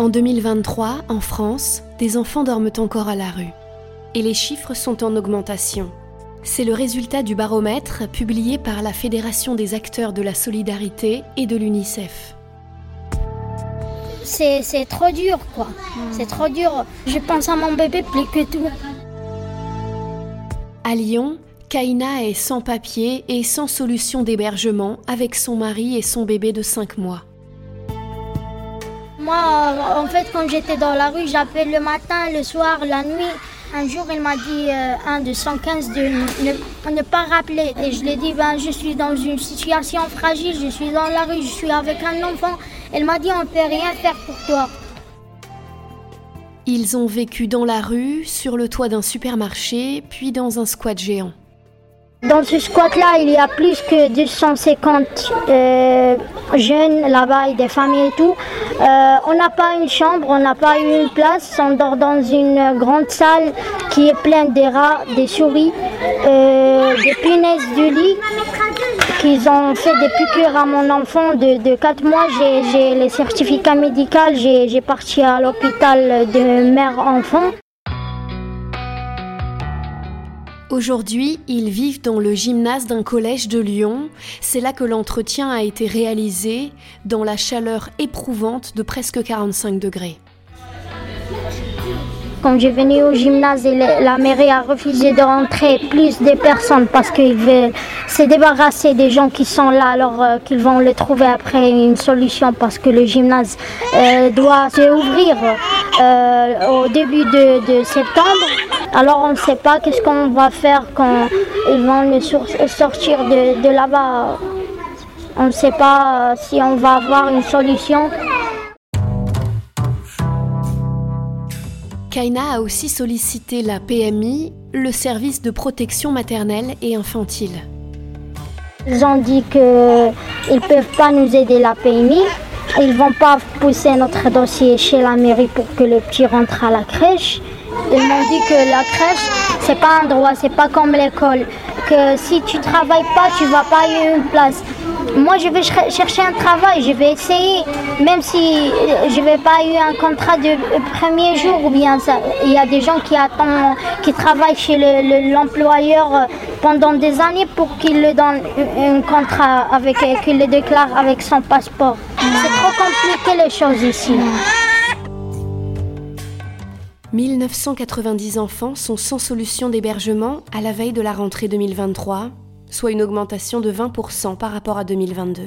En 2023, en France, des enfants dorment encore à la rue. Et les chiffres sont en augmentation. C'est le résultat du baromètre publié par la Fédération des acteurs de la solidarité et de l'UNICEF. C'est, trop dur, quoi. C'est trop dur. Je pense à mon bébé plus que tout. À Lyon, Kaina est sans papier et sans solution d'hébergement avec son mari et son bébé de 5 mois. Moi, en fait, quand j'étais dans la rue, j'appelle le matin, le soir, la nuit. Un jour, il m'a dit, euh, un de 115, de ne, ne, pas rappeler. Et je lui ai dit, ben, je suis dans une situation fragile, je suis dans la rue, je suis avec un enfant. Elle m'a dit, on ne peut rien faire pour toi. Ils ont vécu dans la rue, sur le toit d'un supermarché, puis dans un squat géant. Dans ce squat-là, il y a plus que 250 euh, jeunes là-bas et des familles et tout. Euh, on n'a pas une chambre, on n'a pas une place. On dort dans une grande salle qui est pleine des rats, des souris, euh, des punaises du lit. Qu'ils ont fait des piqûres à mon enfant de, de 4 mois. J'ai les certificats médicaux, j'ai parti à l'hôpital de mère-enfant. Aujourd'hui, ils vivent dans le gymnase d'un collège de Lyon. C'est là que l'entretien a été réalisé, dans la chaleur éprouvante de presque 45 degrés. Quand j'ai venu au gymnase, la mairie a refusé de rentrer plus de personnes parce qu'ils veulent se débarrasser des gens qui sont là alors euh, qu'ils vont le trouver après une solution parce que le gymnase euh, doit se ouvrir euh, au début de septembre. Alors on ne sait pas qu'est-ce qu'on va faire quand ils vont sortir de, là-bas. On ne sait pas si on va avoir une solution. Kaina a aussi sollicité la PMI, le service de protection maternelle et infantile. Ils ont dit qu'ils ne peuvent pas nous aider la PMI. Ils ne vont pas pousser notre dossier chez la mairie pour que le petit rentre à la crèche. Ils m'ont dit que la crèche, c'est pas un droit, c'est pas comme l'école. Que si tu travailles pas, tu vas pas avoir une place. Moi, je vais chercher un travail, je vais essayer, même si je vais pas eu un contrat de premier jour ou bien ça. Il y a des gens qui attendent, qui travaillent chez l'employeur pendant des années pour qu'il le donne un contrat avec, qu'il le déclare avec son passeport. C'est trop compliqué les choses ici. 1990 enfants sont sans solution d'hébergement à la veille de la rentrée 2023, soit une augmentation de 20% par rapport à 2022.